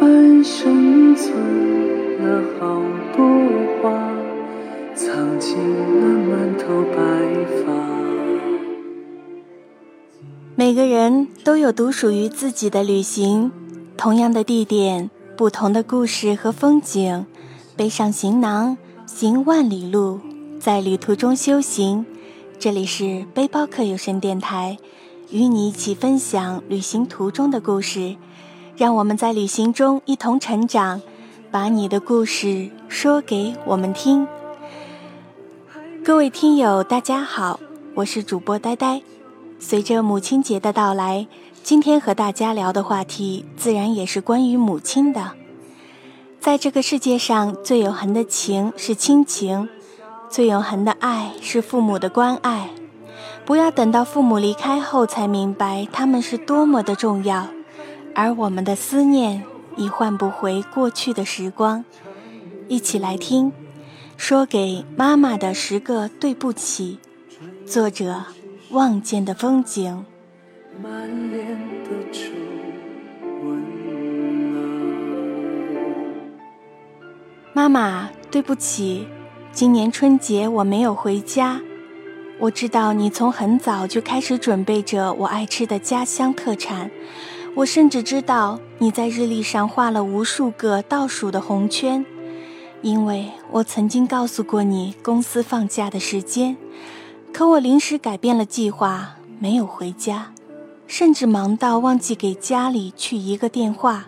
里生存了好多花，藏进了满头白发。每个人都有独属于自己的旅行，同样的地点，不同的故事和风景。背上行囊，行万里路，在旅途中修行。这里是背包客有声电台，与你一起分享旅行途中的故事。让我们在旅行中一同成长，把你的故事说给我们听。各位听友，大家好，我是主播呆呆。随着母亲节的到来，今天和大家聊的话题自然也是关于母亲的。在这个世界上，最永恒的情是亲情，最永恒的爱是父母的关爱。不要等到父母离开后才明白他们是多么的重要，而我们的思念已换不回过去的时光。一起来听，说给妈妈的十个对不起。作者。望见的风景。妈妈，对不起，今年春节我没有回家。我知道你从很早就开始准备着我爱吃的家乡特产，我甚至知道你在日历上画了无数个倒数的红圈，因为我曾经告诉过你公司放假的时间。可我临时改变了计划，没有回家，甚至忙到忘记给家里去一个电话。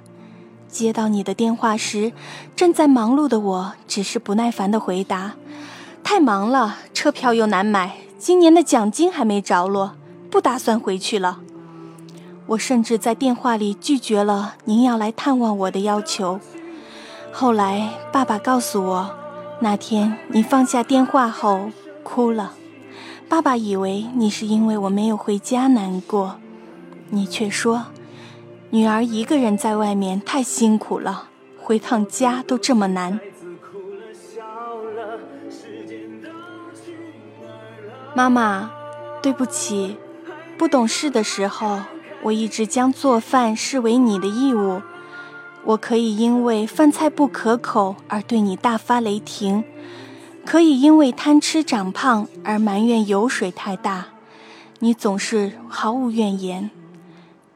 接到你的电话时，正在忙碌的我只是不耐烦的回答：“太忙了，车票又难买，今年的奖金还没着落，不打算回去了。”我甚至在电话里拒绝了您要来探望我的要求。后来爸爸告诉我，那天你放下电话后哭了。爸爸以为你是因为我没有回家难过，你却说，女儿一个人在外面太辛苦了，回趟家都这么难。妈妈，对不起，不懂事的时候，我一直将做饭视为你的义务。我可以因为饭菜不可口而对你大发雷霆。可以因为贪吃长胖而埋怨油水太大，你总是毫无怨言。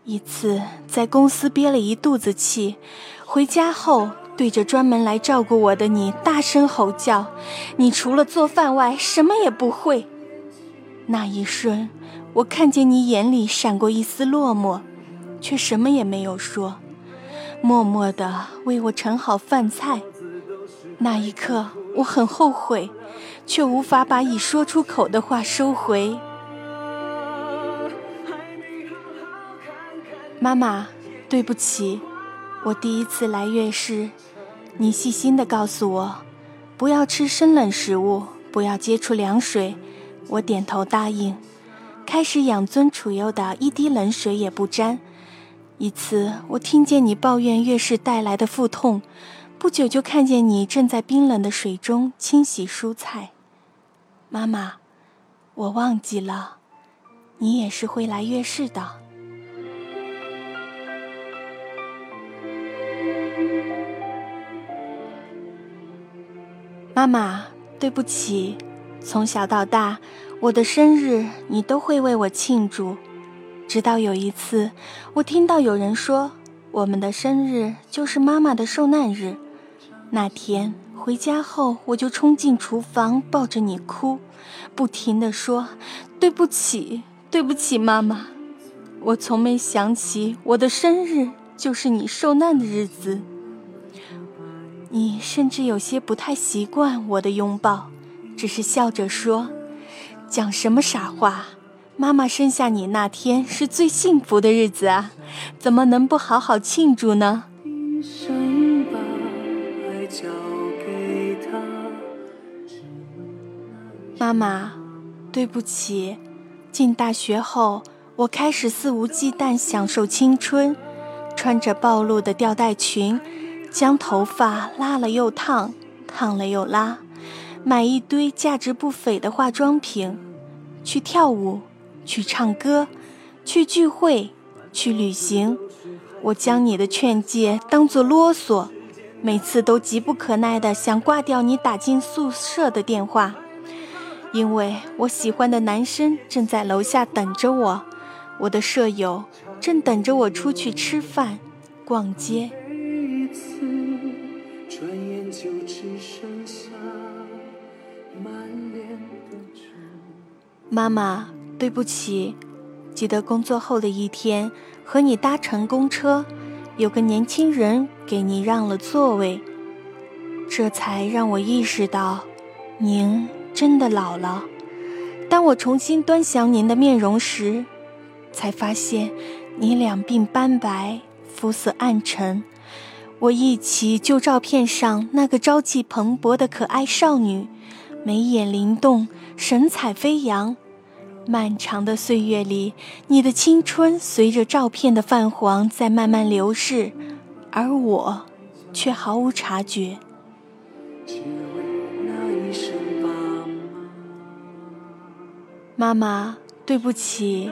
一次在公司憋了一肚子气，回家后对着专门来照顾我的你大声吼叫：“你除了做饭外什么也不会！”那一瞬，我看见你眼里闪过一丝落寞，却什么也没有说，默默地为我盛好饭菜。那一刻。我很后悔，却无法把已说出口的话收回。妈妈，对不起，我第一次来月事，你细心的告诉我，不要吃生冷食物，不要接触凉水。我点头答应，开始养尊处优的，一滴冷水也不沾。一次，我听见你抱怨月事带来的腹痛。不久就看见你正在冰冷的水中清洗蔬菜，妈妈，我忘记了，你也是会来月事的。妈妈，对不起，从小到大，我的生日你都会为我庆祝，直到有一次，我听到有人说，我们的生日就是妈妈的受难日。那天回家后，我就冲进厨房，抱着你哭，不停地说：“对不起，对不起，妈妈。”我从没想起我的生日就是你受难的日子。你甚至有些不太习惯我的拥抱，只是笑着说：“讲什么傻话？妈妈生下你那天是最幸福的日子啊，怎么能不好好庆祝呢？”妈妈，对不起。进大学后，我开始肆无忌惮享受青春，穿着暴露的吊带裙，将头发拉了又烫，烫了又拉，买一堆价值不菲的化妆品，去跳舞，去唱歌，去聚会，去旅行。我将你的劝诫当作啰嗦，每次都急不可耐地想挂掉你打进宿舍的电话，因为我喜欢的男生正在楼下等着我，我的舍友正等着我出去吃饭、逛街。妈妈，对不起。记得工作后的一天，和你搭乘公车，有个年轻人给你让了座位，这才让我意识到，您真的老了。当我重新端详您的面容时，才发现你两鬓斑白，肤色暗沉。我忆起旧照片上那个朝气蓬勃的可爱少女，眉眼灵动，神采飞扬。漫长的岁月里，你的青春随着照片的泛黄在慢慢流逝，而我却毫无察觉。妈妈，对不起。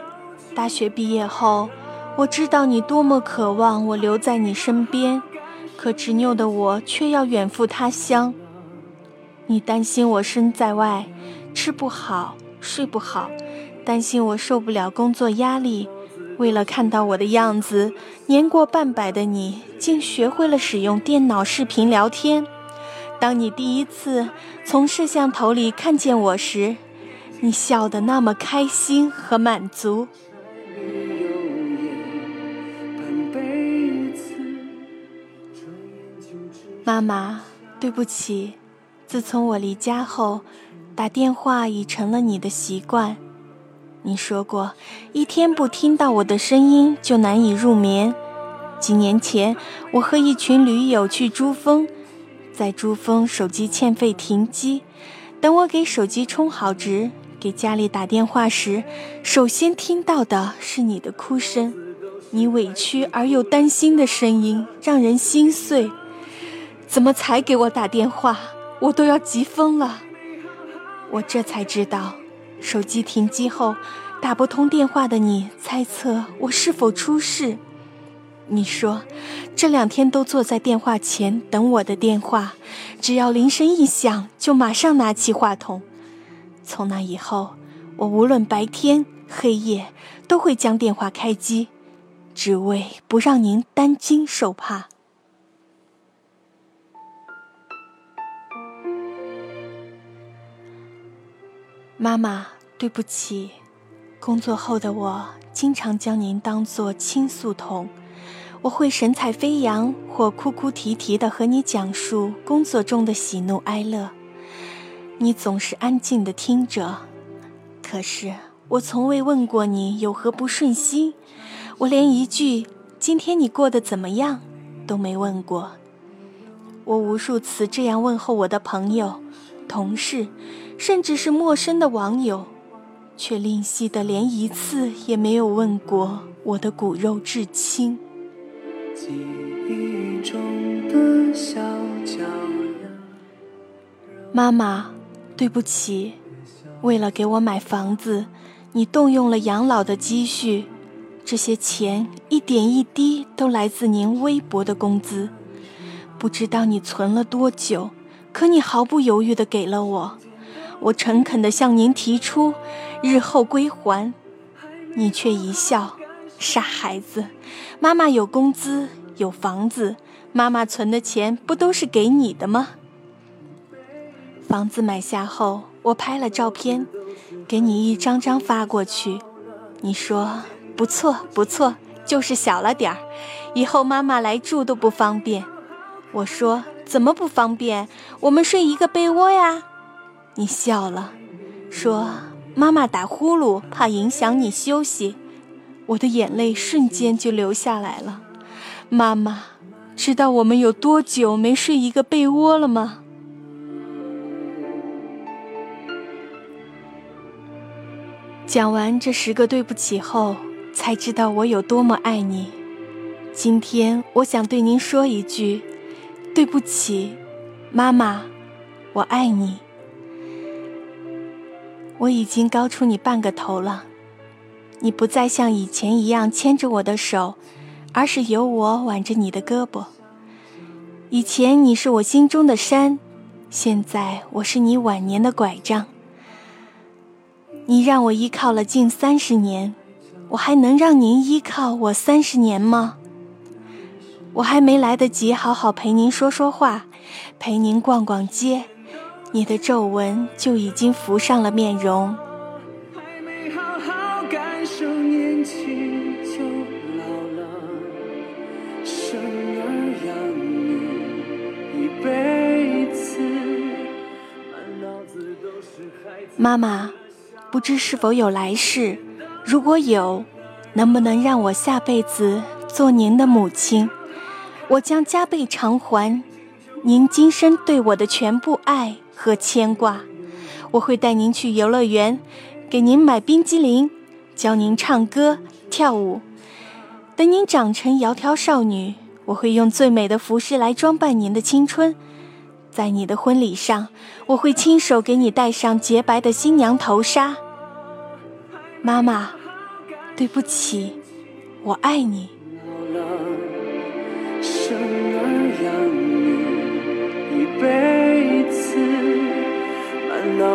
大学毕业后，我知道你多么渴望我留在你身边，可执拗的我却要远赴他乡。你担心我身在外，吃不好，睡不好。担心我受不了工作压力，为了看到我的样子，年过半百的你竟学会了使用电脑视频聊天。当你第一次从摄像头里看见我时，你笑得那么开心和满足。妈妈，对不起，自从我离家后，打电话已成了你的习惯。你说过，一天不听到我的声音就难以入眠。几年前，我和一群驴友去珠峰，在珠峰手机欠费停机，等我给手机充好值，给家里打电话时，首先听到的是你的哭声，你委屈而又担心的声音让人心碎。怎么才给我打电话？我都要急疯了。我这才知道。手机停机后，打不通电话的你猜测我是否出事？你说这两天都坐在电话前等我的电话，只要铃声一响就马上拿起话筒。从那以后，我无论白天黑夜都会将电话开机，只为不让您担惊受怕。妈妈，对不起。工作后的我经常将您当作倾诉筒，我会神采飞扬或哭哭啼啼地和你讲述工作中的喜怒哀乐，你总是安静地听着。可是我从未问过你有何不顺心，我连一句“今天你过得怎么样”都没问过。我无数次这样问候我的朋友、同事。甚至是陌生的网友，却吝惜的连一次也没有问过我的骨肉至亲。记忆中的小脚妈妈，对不起，为了给我买房子，你动用了养老的积蓄，这些钱一点一滴都来自您微薄的工资，不知道你存了多久，可你毫不犹豫的给了我。我诚恳地向您提出，日后归还，你却一笑，傻孩子，妈妈有工资有房子，妈妈存的钱不都是给你的吗？房子买下后，我拍了照片，给你一张张发过去，你说不错不错，就是小了点儿，以后妈妈来住都不方便。我说怎么不方便？我们睡一个被窝呀。你笑了，说：“妈妈打呼噜，怕影响你休息。”我的眼泪瞬间就流下来了。妈妈，知道我们有多久没睡一个被窝了吗？讲完这十个对不起后，才知道我有多么爱你。今天我想对您说一句：对不起，妈妈，我爱你。我已经高出你半个头了，你不再像以前一样牵着我的手，而是由我挽着你的胳膊。以前你是我心中的山，现在我是你晚年的拐杖。你让我依靠了近三十年，我还能让您依靠我三十年吗？我还没来得及好好陪您说说话，陪您逛逛街，你的皱纹就已经浮上了面容。妈妈，不知是否有来世？如果有，能不能让我下辈子做您的母亲？我将加倍偿还您今生对我的全部爱和牵挂。我会带您去游乐园，给您买冰激凌，教您唱歌跳舞。等您长成窈窕少女，我会用最美的服饰来装扮您的青春。在你的婚礼上，我会亲手给你戴上洁白的新娘头纱。妈妈，对不起，我爱你。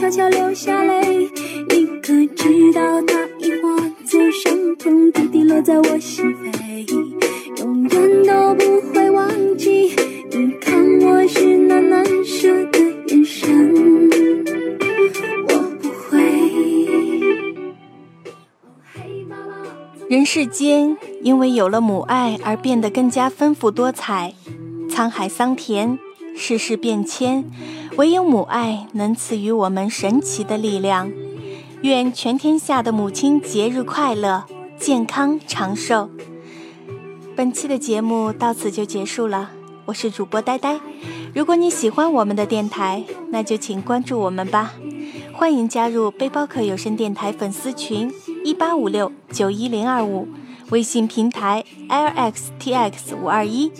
悄悄流下泪你可知道它已化作伤痛滴滴落在我心扉永远都不会忘记你看我是那难舍的眼神我不会人世间因为有了母爱而变得更加丰富多彩。沧海桑田世事变迁，唯有母爱能赐予我们神奇的力量。愿全天下的母亲节日快乐，健康长寿。本期的节目到此就结束了，我是主播呆呆。如果你喜欢我们的电台，那就请关注我们吧。欢迎加入背包客有声电台粉丝群一八五六九一零二五，微信平台 lxtx 五二一。